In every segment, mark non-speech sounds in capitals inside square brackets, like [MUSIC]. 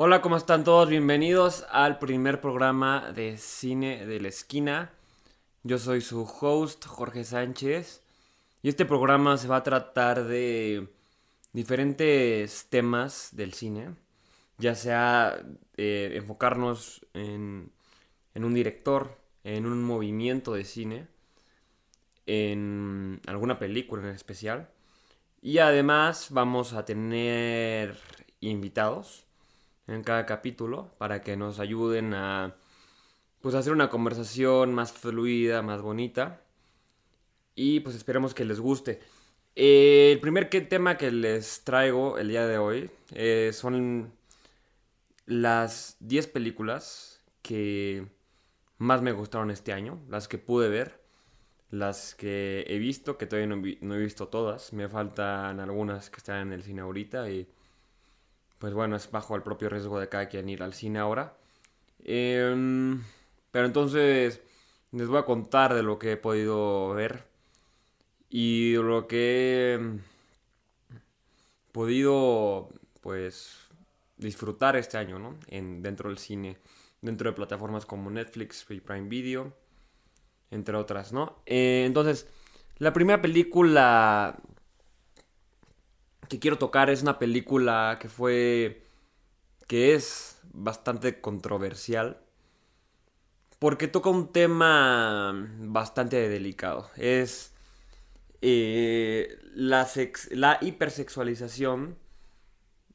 Hola, ¿cómo están todos? Bienvenidos al primer programa de Cine de la Esquina. Yo soy su host, Jorge Sánchez, y este programa se va a tratar de diferentes temas del cine, ya sea eh, enfocarnos en, en un director, en un movimiento de cine, en alguna película en especial, y además vamos a tener invitados en cada capítulo para que nos ayuden a pues hacer una conversación más fluida, más bonita. Y pues esperemos que les guste. Eh, el primer tema que les traigo el día de hoy eh, son las 10 películas que más me gustaron este año, las que pude ver, las que he visto, que todavía no, no he visto todas, me faltan algunas que están en el cine ahorita y pues bueno, es bajo el propio riesgo de cada quien ir al cine ahora. Em, pero entonces les voy a contar de lo que he podido ver y lo que he podido pues disfrutar este año, ¿no? En, dentro del cine, dentro de plataformas como Netflix y Prime Video, entre otras, ¿no? Eh, entonces, la primera película que quiero tocar es una película que fue. que es bastante controversial. Porque toca un tema bastante delicado. Es. Eh, la, hipersexualización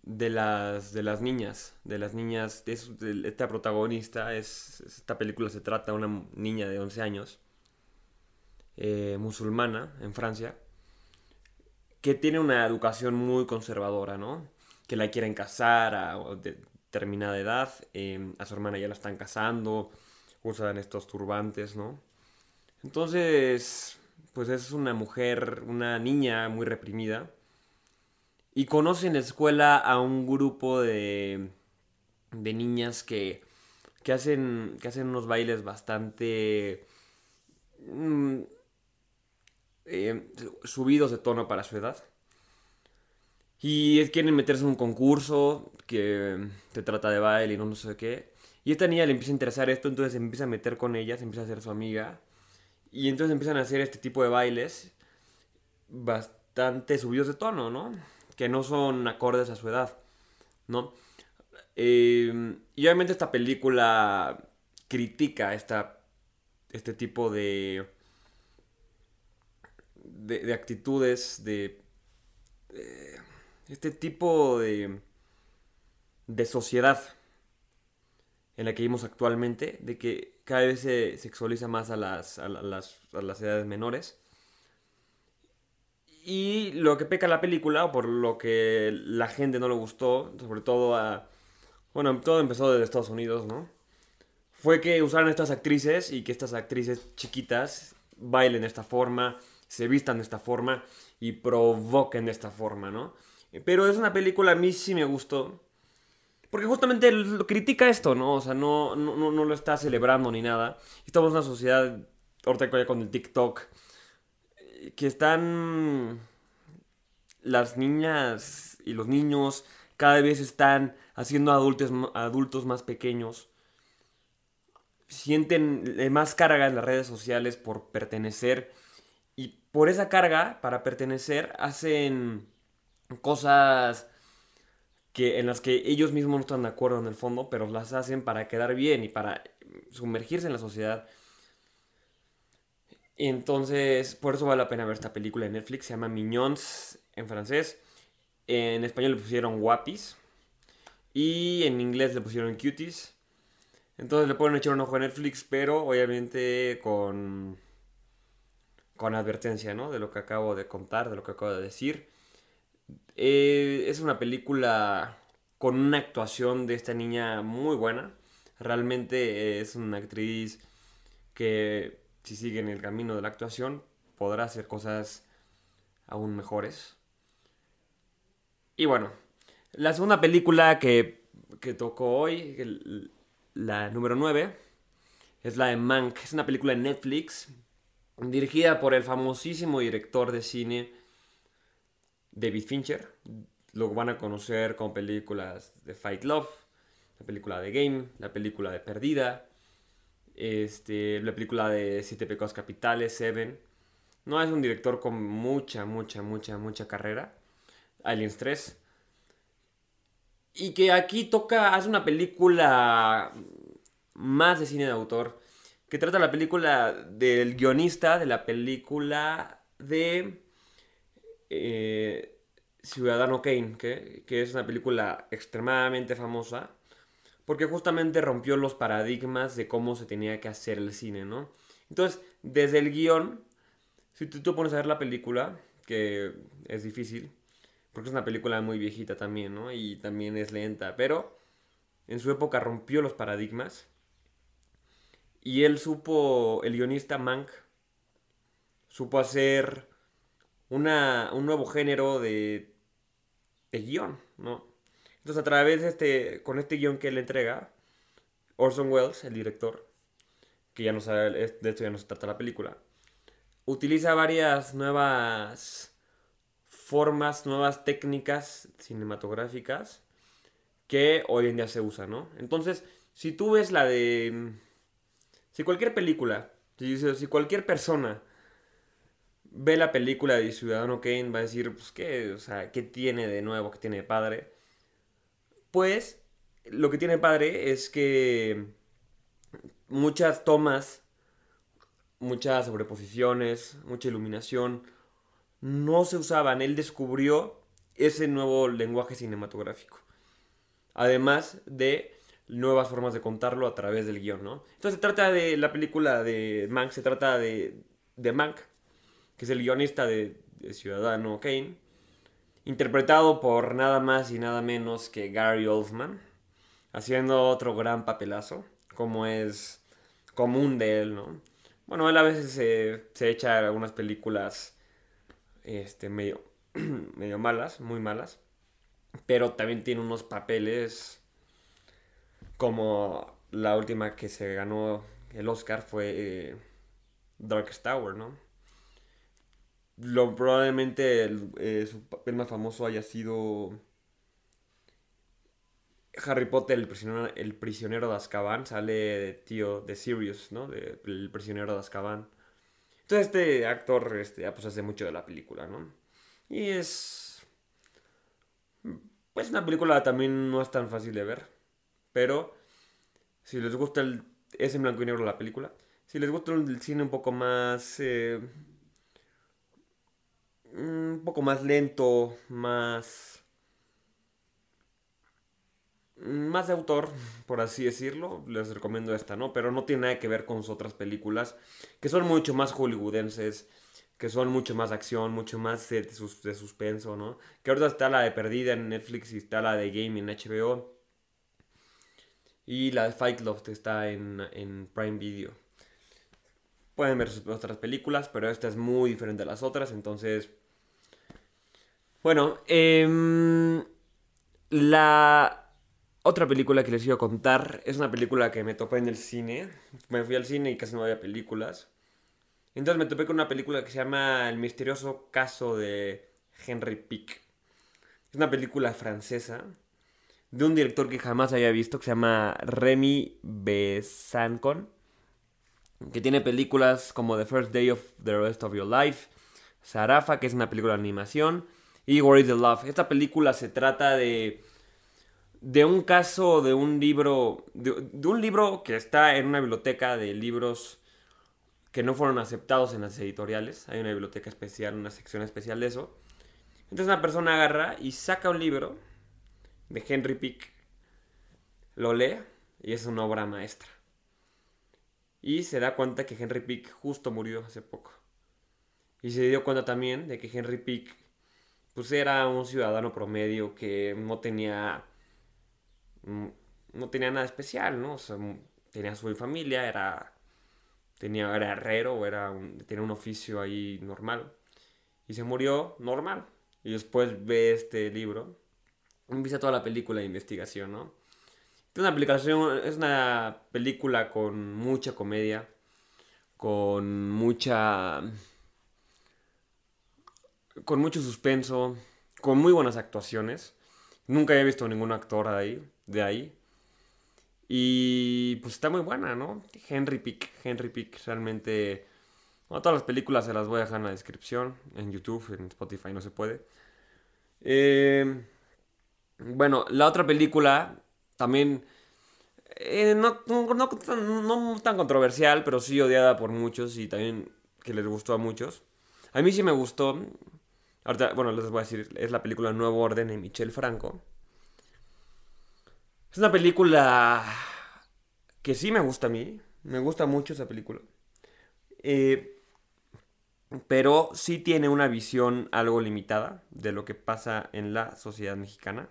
de las, de las niñas. De las niñas. esta protagonista es. Esta película se trata de una niña de 11 años. Eh, musulmana en Francia que tiene una educación muy conservadora, ¿no? Que la quieren casar a determinada edad, em, a su hermana ya la están casando, usan estos turbantes, ¿no? Entonces, pues es una mujer, una niña muy reprimida. Y conoce en la escuela a un grupo de, de niñas que, que, hacen, que hacen unos bailes bastante... Mm, eh, subidos de tono para su edad. Y quieren meterse en un concurso que te trata de baile y no, sé qué. Y esta niña le empieza a interesar esto, entonces se empieza a meter con ella, se empieza a hacer su amiga. Y entonces empiezan a hacer este tipo de bailes bastante subidos de tono, ¿no? Que no son acordes a su edad, ¿no? Eh, y obviamente esta película critica esta, este tipo de de, actitudes, de, este tipo de, de sociedad en la que vivimos actualmente, de que cada vez se sexualiza más a las, a las, a las edades menores. Y lo que peca la película, o por lo que la gente no le gustó, sobre todo a... Bueno, todo empezó desde Estados Unidos, ¿no? Fue que usaran estas actrices y que estas actrices chiquitas bailen de esta forma, se vistan de esta forma y provoquen de esta forma, ¿no? Pero es una película, a mí sí me gustó. Porque justamente critica esto, ¿no? O sea, no, no, no lo está celebrando ni nada. Estamos en una sociedad, ahorita con el TikTok, que están las niñas y los niños cada vez están haciendo adultos, adultos más pequeños. Sienten más carga en las redes sociales por pertenecer por esa carga, para pertenecer, hacen cosas que, en las que ellos mismos no están de acuerdo en el fondo, pero las hacen para quedar bien y para sumergirse en la sociedad. entonces, por eso vale la pena ver esta película en Netflix. Se llama Mignons en francés. En español le pusieron Guapis. Y en inglés le pusieron Cuties. Entonces le pueden echar un ojo a Netflix, pero obviamente con con advertencia, ¿no? De lo que acabo de contar, de lo que acabo de decir. Eh, es una película con una actuación de esta niña muy buena. Realmente es una actriz que si sigue en el camino de la actuación podrá hacer cosas aún mejores. Y bueno, la segunda película que, que tocó hoy, la número 9, es la de Mank. Es una película de Netflix dirigida por el famosísimo director de cine David Fincher. Lo van a conocer con películas de Fight Love, la película de Game, la película de Perdida, este, la película de Siete Pecados Capitales, Seven. No es un director con mucha, mucha, mucha, mucha carrera. Aliens 3. Y que aquí toca, hace una película más de cine de autor. Que trata la película del guionista de la película de eh, Ciudadano Kane, que, que es una película extremadamente famosa porque justamente rompió los paradigmas de cómo se tenía que hacer el cine, ¿no? Entonces, desde el guion, si tú te pones a ver la película, que es difícil, porque es una película muy viejita también, ¿no? Y también es lenta, pero en su época rompió los paradigmas. Y él supo, el guionista Mank, supo hacer una, un nuevo género de, de guion, ¿no? Entonces, a través de este, con este guion que él entrega, Orson Welles, el director, que ya no sabe, de esto ya no se trata la película, utiliza varias nuevas formas, nuevas técnicas cinematográficas que hoy en día se usan, ¿no? Entonces, si tú ves la de... Si cualquier película, si, cualquier persona ve la película de Ciudadano Kane, va a decir, pues, ¿qué? O sea, ¿qué tiene de nuevo? ¿Qué tiene de padre? Pues lo que tiene padre es que muchas tomas, muchas sobreposiciones, mucha iluminación, no se usaban. Él descubrió ese nuevo lenguaje cinematográfico. Además de nuevas formas de contarlo a través del guion, ¿no? Entonces se trata de la película de Mank, se trata de, de Mank, que es el guionista de, Ciudadano Kane, interpretado por nada más y nada menos que Gary Oldman, haciendo otro gran papelazo, como es común de él, ¿no? Bueno, él a veces se, echa algunas películas este, medio, [CLEARS THROAT] medio malas, muy malas, pero también tiene unos papeles como la última que se ganó el Oscar fue eh, Darkest Tower, ¿no? lo, probablemente el, eh, su papel más famoso haya sido Harry Potter, el prisionero, el prisionero de Azkaban. Sale de tío de Sirius, ¿no? El prisionero de Azkaban. Entonces este actor este, pues hace mucho de la película, ¿no? Y es... Pues una película también no es tan fácil de ver. Pero si les gusta el... Es en blanco y negro la película. Si les gusta el cine un poco más... Eh, un poco más lento, más... Más de autor, por así decirlo, les recomiendo esta, ¿no? Pero no tiene nada que ver con sus otras películas, que son mucho más hollywoodenses, que son mucho más acción, mucho más de, de suspenso, ¿no? Que ahorita está la de Perdida en Netflix y está la de Game en HBO. Y la de Fight Club está en, en Prime Video. Pueden ver sus otras películas, pero esta es muy diferente a las otras, entonces bueno, em, la otra película que les iba a contar es una película que me topé en el cine. Me fui al cine y casi no había películas. Entonces me topé con una película que se llama El misterioso caso de Henry Pick. Es una película francesa de un director que jamás había visto que se llama Remy Besancon. Que tiene películas como The First Day of the Rest of Your Life, Sarafa, que es una película de animación y Where the Love. Esta película se trata de de un caso de un libro de, un libro que está en una biblioteca de libros que no fueron aceptados en las editoriales. Hay una biblioteca especial, una sección especial de eso. Entonces una persona agarra y saca un libro de Henry Pick, lo lee y es una obra maestra. Y se da cuenta que Henry Pick justo murió hace poco. Y se dio cuenta también de que Henry Pick pues era un ciudadano promedio que no tenía mm, no tenía nada especial, ¿no? O sea, mm, tenía su familia, era tenía era herrero, era un, tenía un oficio ahí normal y se murió normal. Y después ve este libro, empieza toda la película de investigación, ¿no? Es una, aplicación, es una película con mucha comedia, con mucha con mucho suspenso, con muy buenas actuaciones. Nunca he visto ningún actor de ahí, de ahí. Y pues está muy buena, ¿no? Henry Pick, Henry Pick realmente... Bueno, todas las películas se las voy a dejar en la descripción, en YouTube, en Spotify, no se puede. Eh, bueno, la otra película también eh, no, no, tan controversial, pero sí odiada por muchos y también que les gustó a muchos. A mí sí me gustó. Ahorita, bueno, les voy a decir, es la película Nuevo Orden de Michel Franco. Es una película que sí me gusta a mí. Me gusta mucho esa película. Eh, pero sí tiene una visión algo limitada de lo que pasa en la sociedad mexicana.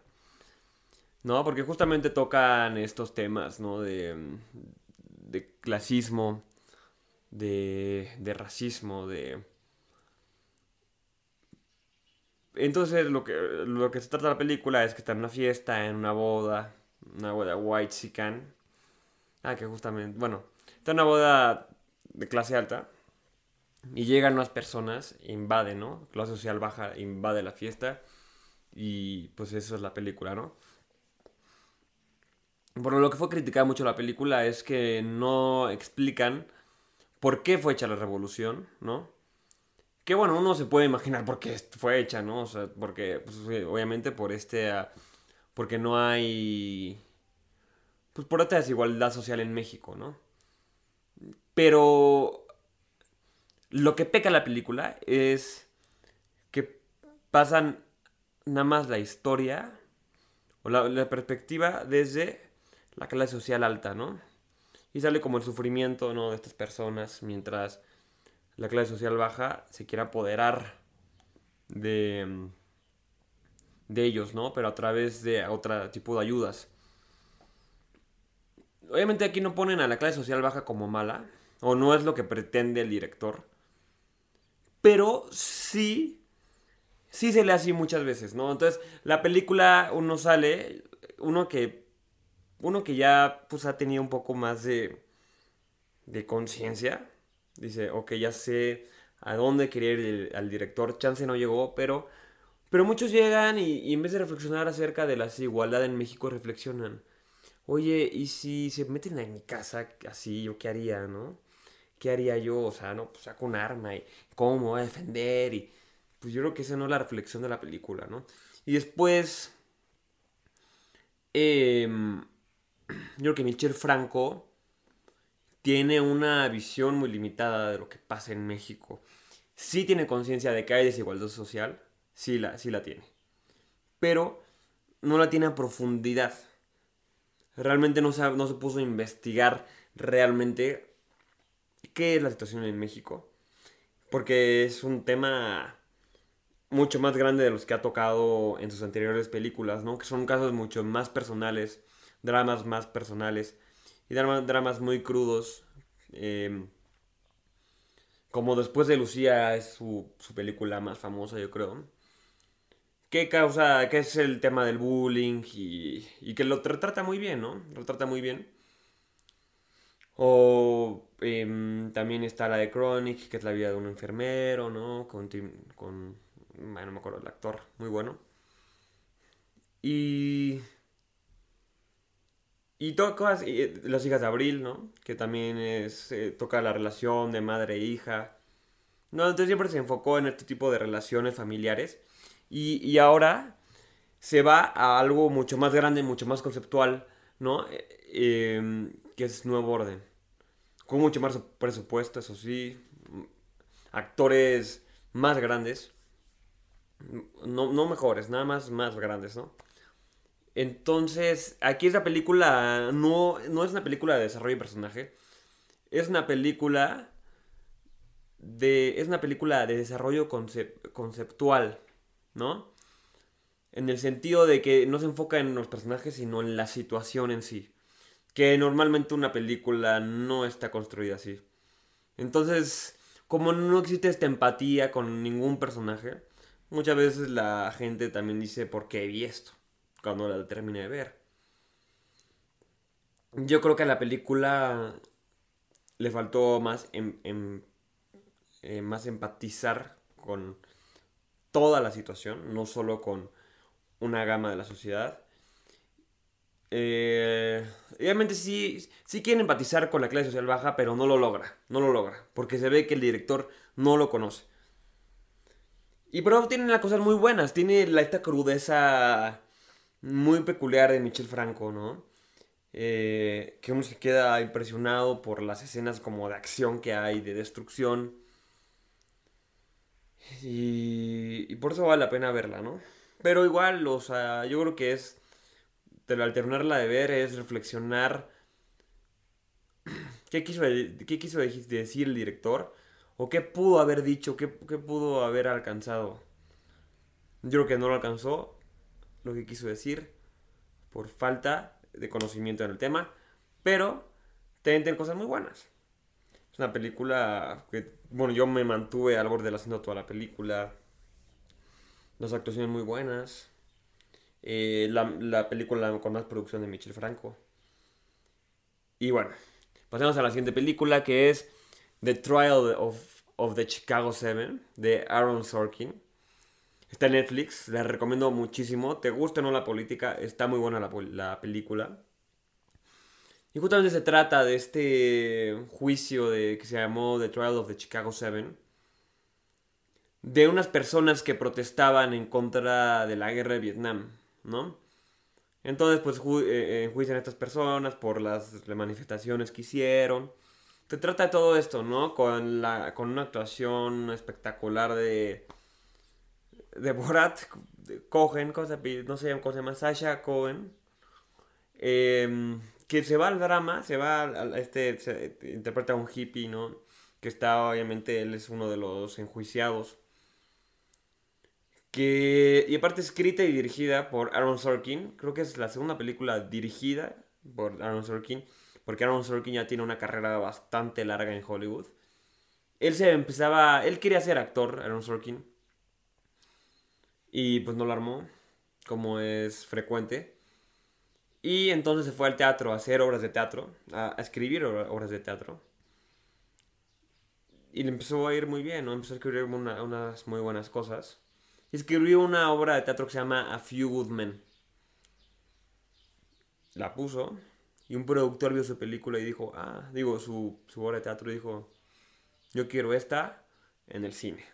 ¿No? Porque justamente tocan estos temas, ¿no? De, de clasismo, de, de racismo, de... Entonces lo que, lo que se trata de la película es que está en una fiesta, en una boda, una boda white sican. Ah, que justamente, bueno, está en una boda de clase alta. Y llegan unas personas, invaden, ¿no? Clase social baja invade la fiesta. Y pues eso es la película, ¿no? Por lo que fue criticada mucho la película es que no explican por qué fue hecha la revolución, ¿no? Que bueno, uno se puede imaginar por qué fue hecha, ¿no? O sea, porque, pues, obviamente por este... Ah, porque no hay... Pues por esta desigualdad social en México, ¿no? Pero... Lo que peca la película es que pasan nada más la historia o la perspectiva desde la clase social alta, ¿no? Y sale como el sufrimiento, ¿no? De estas personas, mientras la clase social baja se quiere apoderar de, de ellos, ¿no? Pero a través de otro tipo de ayudas. Obviamente aquí no ponen a la clase social baja como mala, o no es lo que pretende el director, pero sí, sí se le hace muchas veces, ¿no? Entonces, la película uno sale, uno que uno que ya pues ha tenido un poco más de, de conciencia, dice, ok, ya sé a dónde quería ir al director, chance no llegó, pero, pero muchos llegan y, en vez de reflexionar acerca de la desigualdad en México, reflexionan, oye, ¿y si se meten en mi casa así, yo qué haría, no? ¿Qué haría yo? O sea, no, pues saco un arma y cómo me voy a defender y pues yo creo que esa no es la reflexión de la película, ¿no? Y después... Eh, yo creo que Michel Franco tiene una visión muy limitada de lo que pasa en México. Sí tiene conciencia de que hay desigualdad social, sí la, sí la tiene. Pero no la tiene a profundidad. Realmente no se, no se puso a investigar realmente qué es la situación en México. Porque es un tema mucho más grande de los que ha tocado en sus anteriores películas, ¿no? Que son casos mucho más personales dramas más personales y dramas muy crudos. Em, como después de Lucía es su, película más famosa, yo creo. Que causa, que es el tema del bullying y, que lo retrata muy bien, ¿no? Lo trata muy bien. O em, también está la de Chronic, que es la vida de un enfermero, ¿no? Con, con no me acuerdo el actor, muy bueno. Y y tocas eh, Las hijas de Abril, ¿no? Que también es, eh, toca la relación de madre e hija. No, entonces siempre se enfocó en este tipo de relaciones familiares. Y, ahora se va a algo mucho más grande, mucho más conceptual, ¿no? Eh, em, que es Nuevo Orden. Con mucho más presupuesto, eso sí. Actores más grandes. No, no mejores, nada más más grandes, ¿no? Entonces, aquí esta película no, no es una película de desarrollo de personaje. Es una película de. Es una película de desarrollo conceptual, ¿no? En el sentido de que no se enfoca en los personajes, sino en la situación en sí. Que normalmente una película no está construida así. Entonces, como no existe esta empatía con ningún personaje, muchas veces la gente también dice, ¿por qué vi esto? Cuando la terminé de ver. Yo creo que a la película le faltó más, em, eh, más empatizar con toda la situación, no solo con una gama de la sociedad. Eh, obviamente sí, sí quiere empatizar con la clase social baja, pero no lo logra, no lo logra, porque se ve que el director no lo conoce. Y pero tiene las cosas muy buenas, tiene la, esta crudeza muy peculiar de Michel Franco, ¿no? Eh, que uno se queda impresionado por las escenas como de acción que hay, de destrucción. Y, y por eso vale la pena verla, ¿no? Pero igual, o sea, yo creo que es, al alternarla de ver, es reflexionar [CLEARS THROAT] qué quiso, qué quiso decir el director o qué pudo haber dicho, qué, qué pudo haber alcanzado. Yo creo que no lo alcanzó lo que quiso decir por falta de conocimiento en el tema, pero tienen cosas muy buenas. Es una película que, bueno, yo me mantuve al borde del asiento toda la película. Las actuaciones muy buenas. Eh, la, película con más producción de Michel Franco. Y bueno, pasemos a la siguiente película que es The Trial of, of the Chicago Seven de Aaron Sorkin. Está en Netflix, la recomiendo muchísimo. ¿Te gusta o no la política? Está muy buena la, película. Y justamente se trata de este juicio de, que se llamó The Trial of the Chicago Seven. De unas personas que protestaban en contra de la guerra de Vietnam, ¿no? Entonces, pues eh, enjuician a estas personas por las manifestaciones que hicieron. Se trata de todo esto, ¿no? Con, la, con una actuación espectacular de de Borat, Cohen, no sé cómo se llama, Sasha Cohen, em, que se va al drama, se va a, este, interpreta a un hippie, ¿no? Que está, obviamente, él es uno de los enjuiciados. Que, y aparte escrita y dirigida por Aaron Sorkin, creo que es la segunda película dirigida por Aaron Sorkin, porque Aaron Sorkin ya tiene una carrera bastante larga en Hollywood. Él se empezaba, él quería ser actor, Aaron Sorkin, y pues no lo armó, como es frecuente. Y entonces se fue al teatro a hacer obras de teatro, a, escribir obras de teatro. Y le empezó a ir muy bien, ¿no? Empezó a escribir unas muy buenas cosas. Y escribió una obra de teatro que se llama A Few Good Men. La puso. Y un productor vio su película y dijo, ah, digo, su, su obra de teatro dijo, yo quiero esta en el cine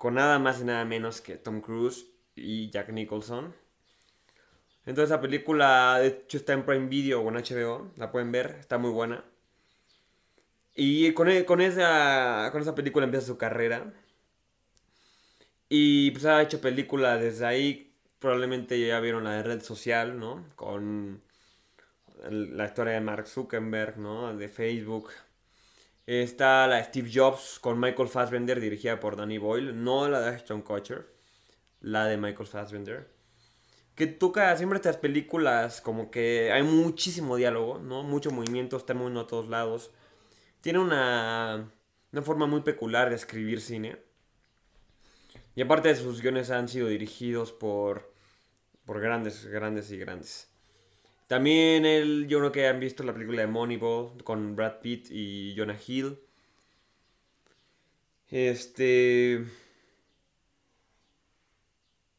con nada más y nada menos que Tom Cruise y Jack Nicholson. Entonces la película, de hecho, está en Prime Video o en HBO, la pueden ver, está muy buena. Y con, e, con, esa, con esa película empieza su carrera. Y pues ha hecho películas desde ahí, probablemente ya vieron la de Red Social, ¿no? Con la historia de Mark Zuckerberg, ¿no? De Facebook. Está la Steve Jobs con Michael Fassbender, dirigida por Danny Boyle. No la de Ashton Kutcher, la de Michael Fassbender. Que toca siempre estas películas como que hay muchísimo diálogo, ¿no? Mucho movimiento, está moviendo a todos lados. Tiene una, una forma muy peculiar de escribir cine. Y aparte de sus guiones han sido dirigidos por, por grandes, grandes y grandes. También el, yo creo que han visto la película de Moneyball con Brad Pitt y Jonah Hill. Este...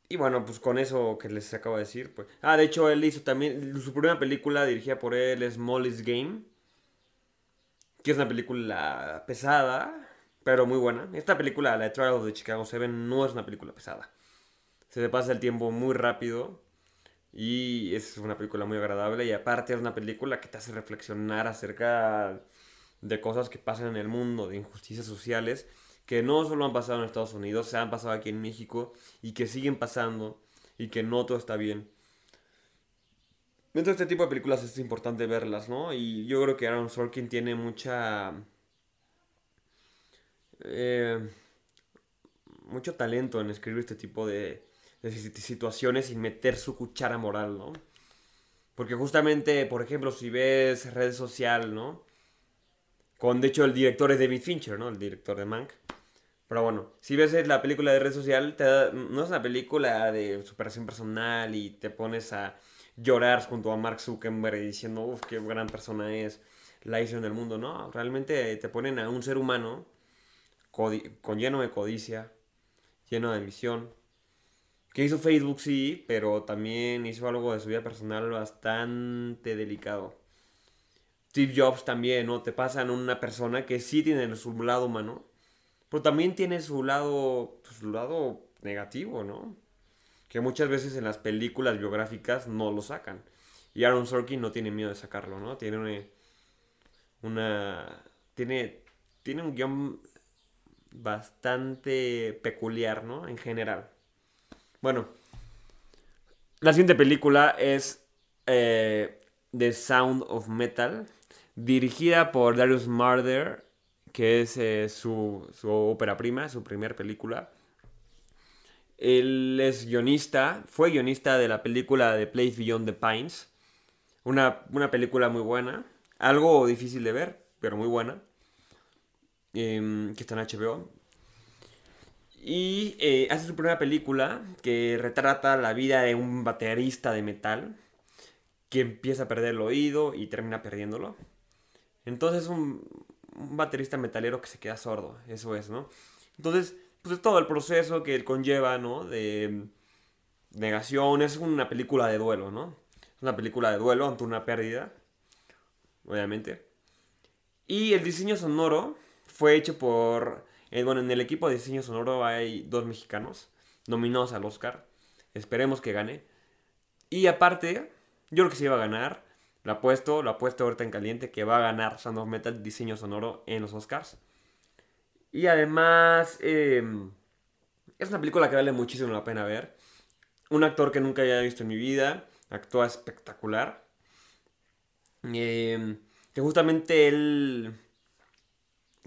Y bueno, pues con eso que les acabo de decir, pues... Ah, de hecho, él hizo también... Su primera película dirigida por él es Molly's Game. Que es una película pesada, pero muy buena. Esta película, la de Trial of the Chicago 7, no es una película pesada. Se le pasa el tiempo muy rápido. Y es una película muy agradable y aparte es una película que te hace reflexionar acerca de cosas que pasan en el mundo, de injusticias sociales, que no solo han pasado en Estados Unidos, se han pasado aquí en México y que siguen pasando y que no todo está bien. De este tipo de películas es importante verlas, ¿no? Y yo creo que Aaron Sorkin tiene mucha... Eh, mucho talento en escribir este tipo de, de situaciones sin meter su cuchara moral, ¿no? Porque justamente, por ejemplo, si ves red social, ¿no? Con, de hecho, el director es David Fincher, ¿no? El director de Mank. Pero bueno, si ves la película de red social, no es una película de superación personal y te pones a llorar junto a Mark Zuckerberg diciendo, uff, qué gran persona es, la hizo en el mundo. No, realmente te ponen a un ser humano con lleno de codicia, lleno de ambición, Que hizo Facebook, sí, pero también hizo algo de su vida personal bastante delicado. Steve Jobs también, ¿no? Te pasan una persona que sí tiene su lado humano, pero también tiene su lado, pues, su lado negativo, ¿no? Que muchas veces en las películas biográficas no lo sacan. Y Aaron Sorkin no tiene miedo de sacarlo, ¿no? Tiene una... una tiene, tiene un guion bastante peculiar, ¿no? En general. Bueno, la siguiente película es eh, The Sound of Metal, dirigida por Darius Marder, que es eh, su, su ópera prima, su primera película. Él es guionista, fue guionista de la película The Place Beyond the Pines. Una, una película muy buena, algo difícil de ver, pero muy buena. Em, que está en HBO. Y eh, hace su primera película que retrata la vida de un baterista de metal que empieza a perder el oído y termina perdiéndolo. Entonces un, un baterista metalero que se queda sordo, eso es, ¿no? Entonces, pues es todo el proceso que conlleva, ¿no? De negación, es una película de duelo, ¿no? Es una película de duelo ante una pérdida, obviamente. Y el diseño sonoro fue hecho por, eh, bueno, en el equipo de diseño sonoro hay dos mexicanos nominados al Oscar. Esperemos que gane. Y aparte, yo creo que se iba a ganar. Lo apuesto, lo apuesto ahorita en caliente que va a ganar Sound of Metal diseño sonoro en los Oscars. Y además, em, es una película que vale muchísimo la pena ver. Un actor que nunca había visto en mi vida, actúa espectacular. Em, que justamente él,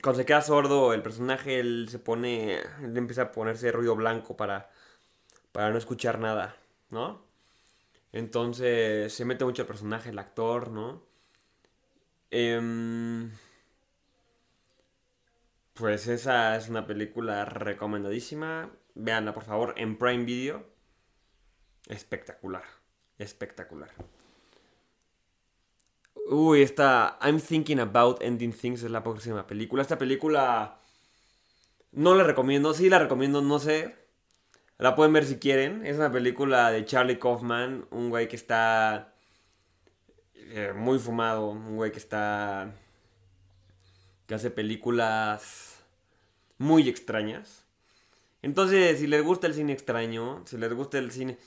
cuando se queda sordo, el personaje, él se pone, él empieza a ponerse ruido blanco para, para no escuchar nada, ¿no? Entonces se mete mucho el personaje, el actor, ¿no? Em, pues esa es una película recomendadísima. Veanla, por favor, en Prime Video. Espectacular. Espectacular. Uy, esta I'm Thinking About Ending Things es la próxima película. Esta película no la recomiendo. Sí la recomiendo, no sé. La pueden ver si quieren. Es una película de Charlie Kaufman. Un güey que está eh, muy fumado. Un güey que está que hace películas muy extrañas. Entonces, si les gusta el cine extraño, si les gusta el cine...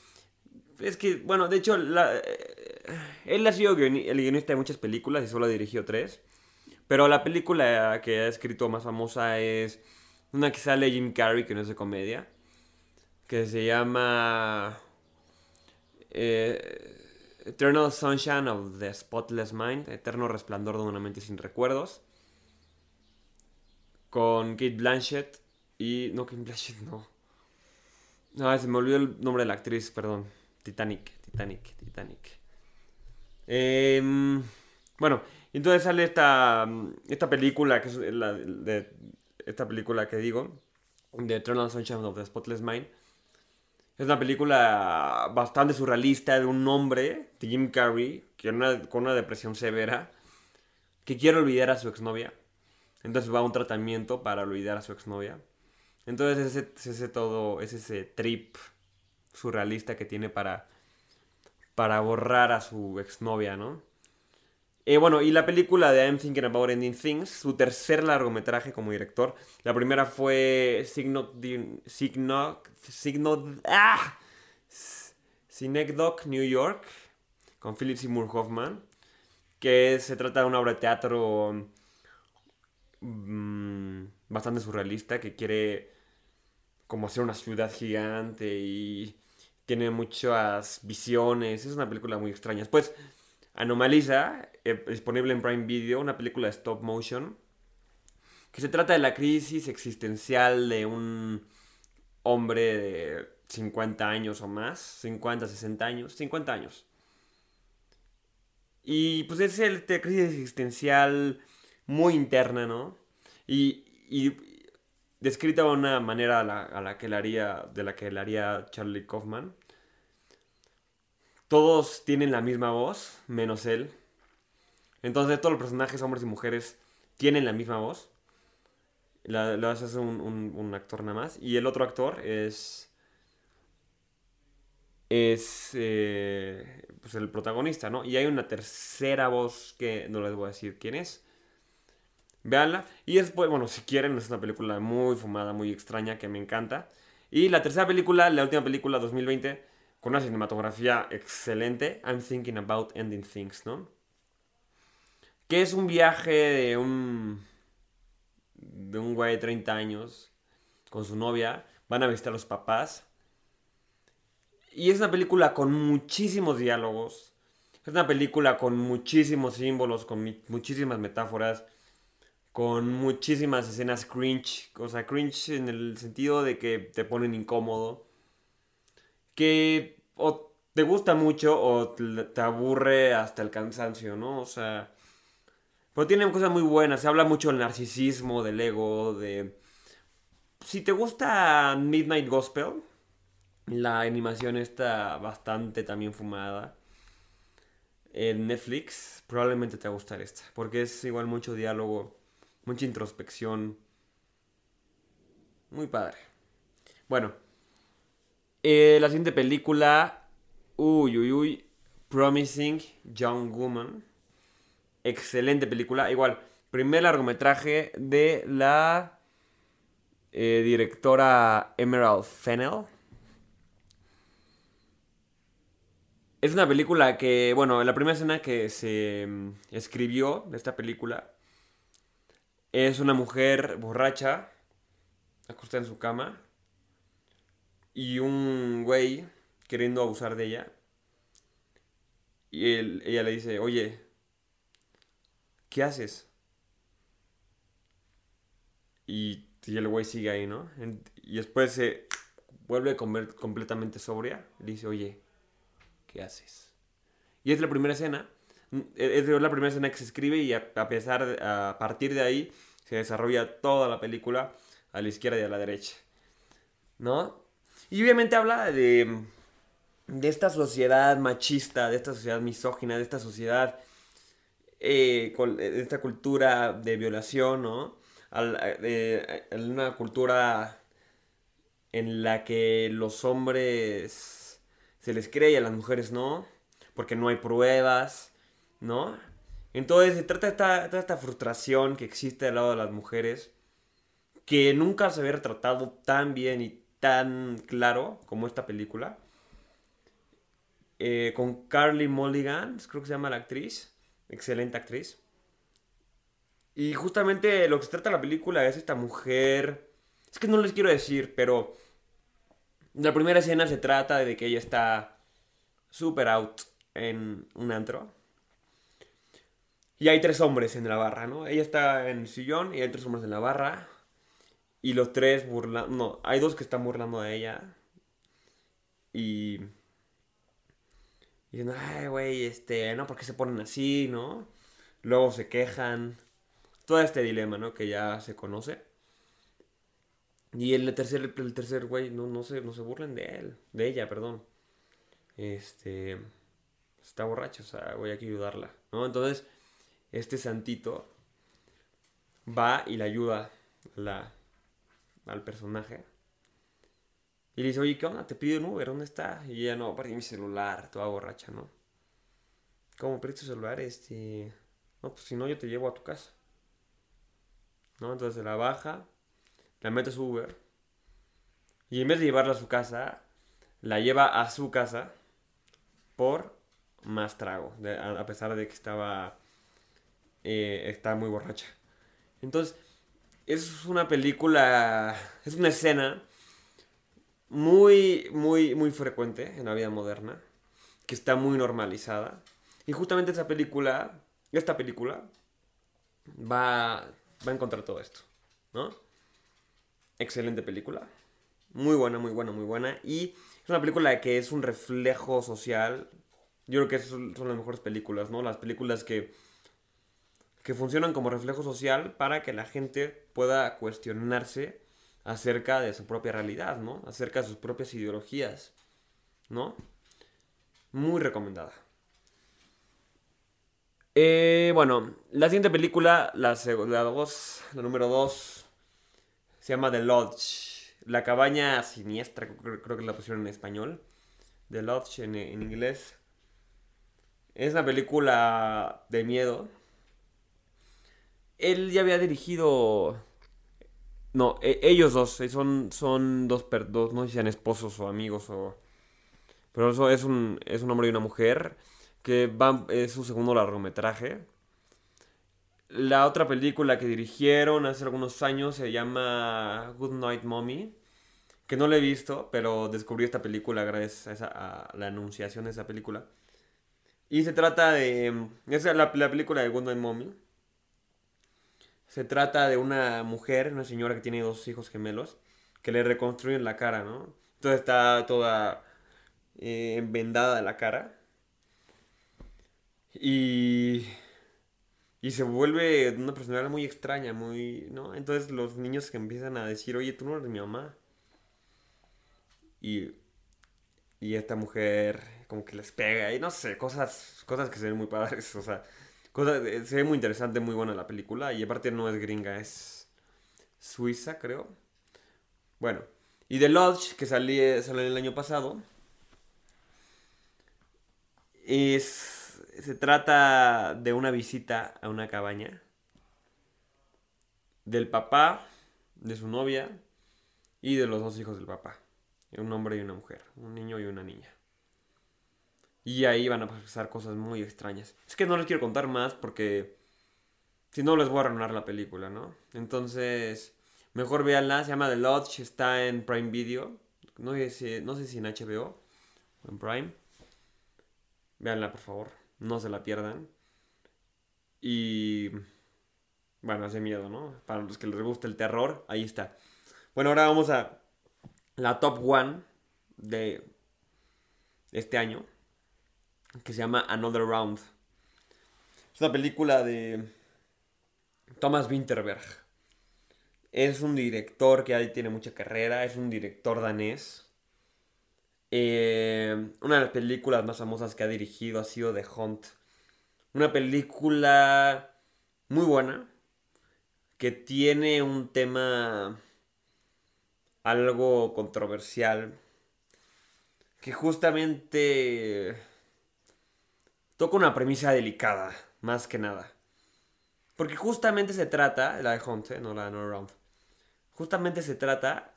Es que, bueno, de hecho, eh, él ha sido el guionista de muchas películas y solo dirigió tres. Pero la película que ha escrito más famosa es una que sale Jim Carrey, que no es de comedia, que se llama eh, Eternal Sunshine of the Spotless Mind, Eterno Resplandor de una mente sin recuerdos con Kate Blanchett y... No, Kate Blanchett no. No, se me olvidó el nombre de la actriz, perdón. Titanic, Titanic, Titanic. Em, bueno, entonces sale esta, esta película, que es la de esta película que digo, The Eternal Sunshine of the Spotless Mind. Es una película bastante surrealista de un hombre, de Jim Carrey, que con una depresión severa, que quiere olvidar a su exnovia. Entonces va a un tratamiento para olvidar a su exnovia. Entonces ese, ese todo, es ese trip surrealista que tiene para, para borrar a su exnovia, ¿no? Eh, bueno, y la película de I'm Thinking About Ending Things, su tercer largometraje como director. La primera fue Signo... Signo... Signo... ¡Ah! New York, con Philip Seymour Hoffman, que se trata de una obra de teatro Mm, bastante surrealista que quiere como hacer una ciudad gigante y tiene muchas visiones. Es una película muy extraña. Después, Anomaliza, eh, disponible en Prime Video, una película de stop motion que se trata de la crisis existencial de un hombre de 50 años o más, 50, 60 años, 50 años. Y pues es el de crisis existencial muy interna, ¿no? Y descrita de una manera a la, que la haría, de la que la haría Charlie Kaufman. Todos tienen la misma voz, menos él. Entonces todos los personajes, hombres y mujeres, tienen la misma voz. Lo hace un, un, actor nada más. Y el otro actor es... es eh, pues el protagonista, ¿no? Y hay una tercera voz que no les voy a decir quién es. Veanla. Y después, bueno, si quieren, es una película muy fumada, muy extraña, que me encanta. Y la tercera película, la última película 2020, con una cinematografía excelente, I'm Thinking About Ending Things, ¿no? Que es un viaje de un. de un güey de 30 años con su novia. Van a visitar a los papás. Y es una película con muchísimos diálogos. Es una película con muchísimos símbolos, con muchísimas metáforas, con muchísimas escenas cringe. O sea, cringe en el sentido de que te ponen incómodo. Que o te gusta mucho o te aburre hasta el cansancio, ¿no? O sea... Pero tiene cosas muy buenas. Se habla mucho del narcisismo, del ego, de... Si te gusta Midnight Gospel, la animación está bastante también fumada. En Netflix probablemente te va a gustar esta, porque es igual mucho diálogo, mucha introspección. Muy padre. Bueno, eh, la siguiente película, uy, uy, uy, Promising Young Woman. Excelente película. Igual, primer largometraje de la eh, directora Emerald Fennell Es una película que, bueno, la primera escena que se mm, escribió de esta película es una mujer borracha, acostada en su cama, y un güey queriendo abusar de ella. Y ella le dice, oye, ¿qué haces? Y, y el güey sigue ahí, ¿no? Y después se vuelve a comer completamente sobria. Y dice, oye, ¿qué haces? Y es la primera escena, es la primera escena que se escribe y a, pesar a partir de ahí se desarrolla toda la película a la izquierda y a la derecha. ¿No? Y obviamente habla de, de esta sociedad machista, de esta sociedad misógina, de esta sociedad, eh, de esta cultura de violación, ¿no? de, una cultura en la que los hombres se les cree y a las mujeres no, porque no hay pruebas, ¿no? Entonces se trata de esta, toda esta frustración que existe al lado de las mujeres, que nunca se había retratado tan bien y tan claro como esta película. Eh, con Carly Mulligan, creo que se llama la actriz, excelente actriz. Y justamente lo que se trata la película es esta mujer, es que no les quiero decir, pero la primera escena se trata de que ella está super out en un antro. Y hay tres hombres en la barra, ¿no? Ella está en el sillón y hay tres hombres en la barra. Y los tres burlando. No, hay dos que están burlando a ella. Y. Y dicen, ay, güey, este, ¿no? ¿Por qué se ponen así, no? Luego se quejan. Todo este dilema, ¿no? Que ya se conoce. Y el tercer, el tercer güey, no, no, se, no se burlen de él, de ella, perdón. Este, está borracho, o sea, voy a ayudarla, ¿no? Entonces, este santito va y le ayuda la, al personaje. Y le dice, oye, ¿qué onda? Te pido un Uber, ¿dónde está? Y ella, no, perdí mi celular, toda borracha, ¿no? ¿Cómo perdiste tu celular? Este... No, pues si no, yo te llevo a tu casa. ¿No? Entonces la baja la mete a su Uber y en vez de llevarla a su casa, la lleva a su casa por más trago, a, pesar de que estaba, eh, muy borracha. Entonces, es una película, es una escena muy, muy, muy frecuente en la vida moderna, que está muy normalizada. Y justamente esa película, esta película, va, va a encontrar todo esto, ¿no? excelente película. Muy buena, muy buena, muy buena. Y es una película que es un reflejo social. Yo creo que son las mejores películas, ¿no? Las películas que, que funcionan como reflejo social para que la gente pueda cuestionarse acerca de su propia realidad, ¿no? Acerca de sus propias ideologías, ¿no? Muy recomendada. Eh, bueno, la siguiente película, la, la, dos, número 2, se llama The Lodge. La cabaña siniestra, creo que la pusieron en español. The Lodge en inglés. Es una película de miedo. Él ya había dirigido. No, e- ellos dos. eh, Son, son dos, per- dos. No sé si sean esposos o amigos o. Pero eso es un, es un hombre y una mujer. Que van, es su segundo largometraje. La otra película que dirigieron hace algunos años se llama Good Night Mommy. Que no la he visto, pero descubrí esta película gracias a, esa- a la anunciación de esa película. Y se trata de... Es la, la película de Good Night Mommy. Se trata de una mujer, una señora que tiene dos hijos gemelos, que le reconstruyen la cara, ¿no? Entonces está toda eh, vendada la cara. Y... Y se vuelve una personalidad muy extraña, muy... ¿no? Entonces los niños que empiezan a decir, oye, tú no eres mi mamá. Y... Y esta mujer como que les pega y no sé, cosas, cosas que se ven muy padres, [LAUGHS] o sea, cosas, eh, se ve muy interesante, muy buena la película y aparte no es gringa, es suiza creo. Bueno, y The Lodge que salí, salió el año pasado, es, se trata de una visita a una cabaña del papá, de su novia y de los dos hijos del papá. Un hombre y una mujer, un niño y una niña. Y ahí van a pasar cosas muy extrañas. Es que no les quiero contar más porque si no les voy a arruinar la película, ¿no? Entonces, mejor véanla, se llama The Lodge, está en Prime Video. No sé si, no sé si en HBO o en Prime. Véanla, por favor, no se la pierdan. Y bueno, hace miedo, ¿no? Para los que les gusta el terror, ahí está. Bueno, ahora vamos a la top one de este año, que se llama Another Round. Es una película de Thomas Winterberg. Es un director que ya tiene mucha carrera, es un director danés. Eh, una de las películas más famosas que ha dirigido ha sido The Hunt. Una película muy buena, que tiene un tema algo controversial, que justamente toca una premisa delicada, más que nada. Porque justamente se trata, la de Hunt, no la de No Round, justamente se trata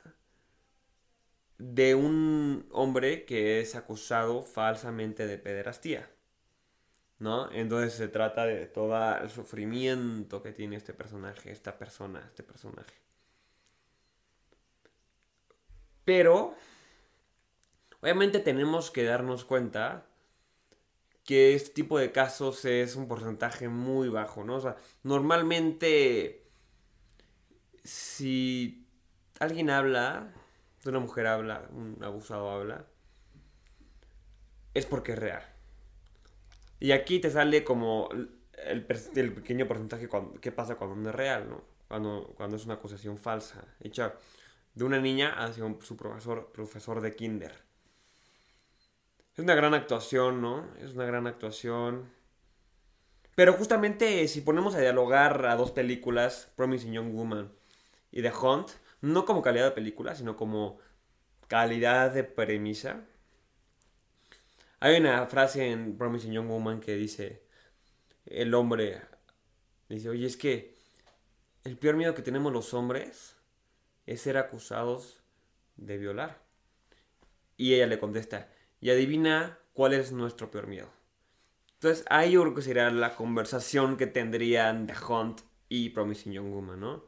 de un hombre que es acusado falsamente de pederastía. ¿No? Entonces se trata de todo el sufrimiento que tiene este personaje, esta persona, este personaje. Pero, obviamente tenemos que darnos cuenta que este tipo de casos es un porcentaje muy bajo, ¿no? O sea, normalmente, si alguien habla, una mujer habla, un abusado habla, es porque es real. Y aquí te sale como el, pequeño porcentaje qué pasa cuando no es real, ¿no? Cuando, cuando es una acusación falsa, hecha de una niña hacia un, su profesor, profesor de kinder. Es una gran actuación, ¿no? Es una gran actuación. Pero justamente si ponemos a dialogar a dos películas, Promising Young Woman y The Hunt, no como calidad de película, sino como calidad de premisa. Hay una frase en Promising Young Woman que dice, el hombre dice, oye, es que el peor miedo que tenemos los hombres es ser acusados de violar. Y ella le contesta, y adivina cuál es nuestro peor miedo. Entonces ahí yo creo que sería la conversación que tendrían The Hunt y Promising Young Woman, ¿no?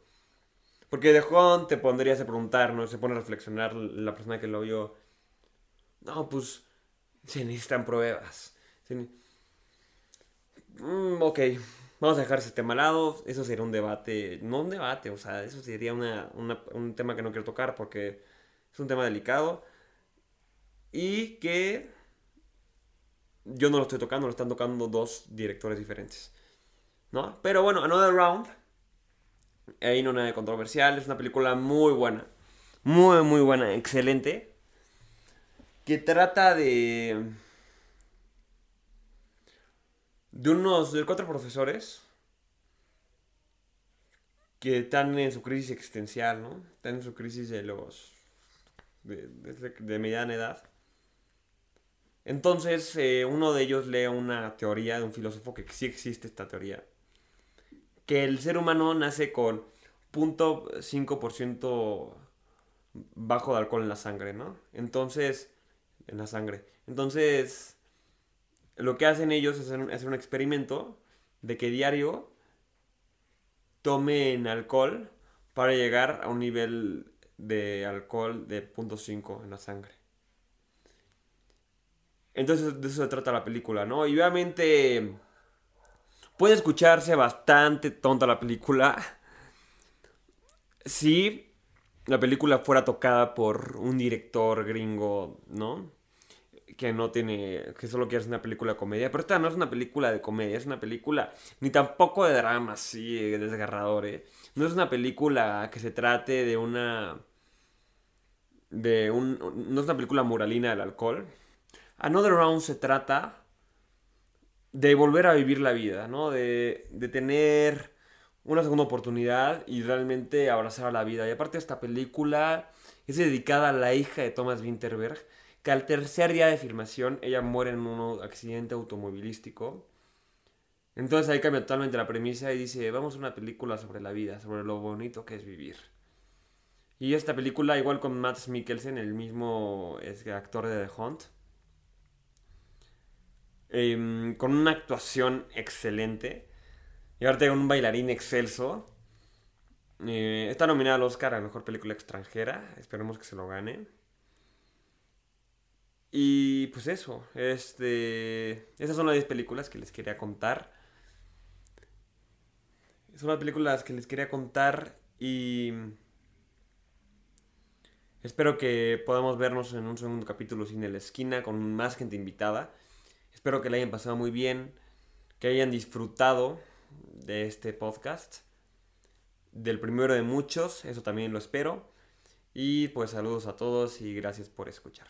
Porque The Hunt te pondrías a preguntar, ¿no? Se pone a reflexionar la persona que lo vio. No, pues se necesitan pruebas. Se Mm, ok, vamos a dejar ese tema al lado. Eso sería un debate, no un debate, o sea, eso sería una- un tema que no quiero tocar porque es un tema delicado y que yo no lo estoy tocando, lo están tocando dos directores diferentes. ¿No? Pero bueno, Another Round, ahí no nada de controversial, es una película muy buena, muy, muy buena, excelente, que trata de de unos de cuatro profesores que están en su crisis existencial, ¿no? Están en su crisis de los de, de- de mediana edad. Entonces, eh, uno de ellos lee una teoría de un filósofo que sí existe esta teoría. Que el ser humano nace con 0.5% bajo de alcohol en la sangre, ¿no? Entonces, en la sangre. Entonces, lo que hacen ellos es hacer un experimento de que diario tomen alcohol para llegar a un nivel de alcohol de 0.5 en la sangre. Entonces de eso se trata la película, ¿no? Y obviamente puede escucharse bastante tonta la película. [LAUGHS] Si la película fuera tocada por un director gringo, ¿no? Que no tiene, que solo quiere hacer una película de comedia. Pero esta no es una película de comedia, es una película ni tampoco de drama así, desgarrador, ¿eh? No es una película que se trate de una... De un... No es una película moralina del alcohol Another Round se trata de volver a vivir la vida, ¿no? De, tener una segunda oportunidad y realmente abrazar a la vida. Y aparte esta película es dedicada a la hija de Thomas Winterberg, que al tercer día de filmación ella muere en un accidente automovilístico. Entonces ahí cambia totalmente la premisa y dice, vamos a una película sobre la vida, sobre lo bonito que es vivir. Y esta película, igual con Matt Mikkelsen, el mismo actor de The Hunt, Em, con una actuación excelente. Y ahora tengo un bailarín excelso. Eh, está nominada al Oscar a Mejor Película Extranjera. Esperemos que se lo gane. Y pues eso. Este, esas son las 10 películas que les quería contar. Son las películas que les quería contar y... Espero que podamos vernos en un segundo capítulo sin la esquina con más gente invitada. Espero que le hayan pasado muy bien, que hayan disfrutado de este podcast, del primero de muchos, eso también lo espero. Y pues saludos a todos y gracias por escuchar.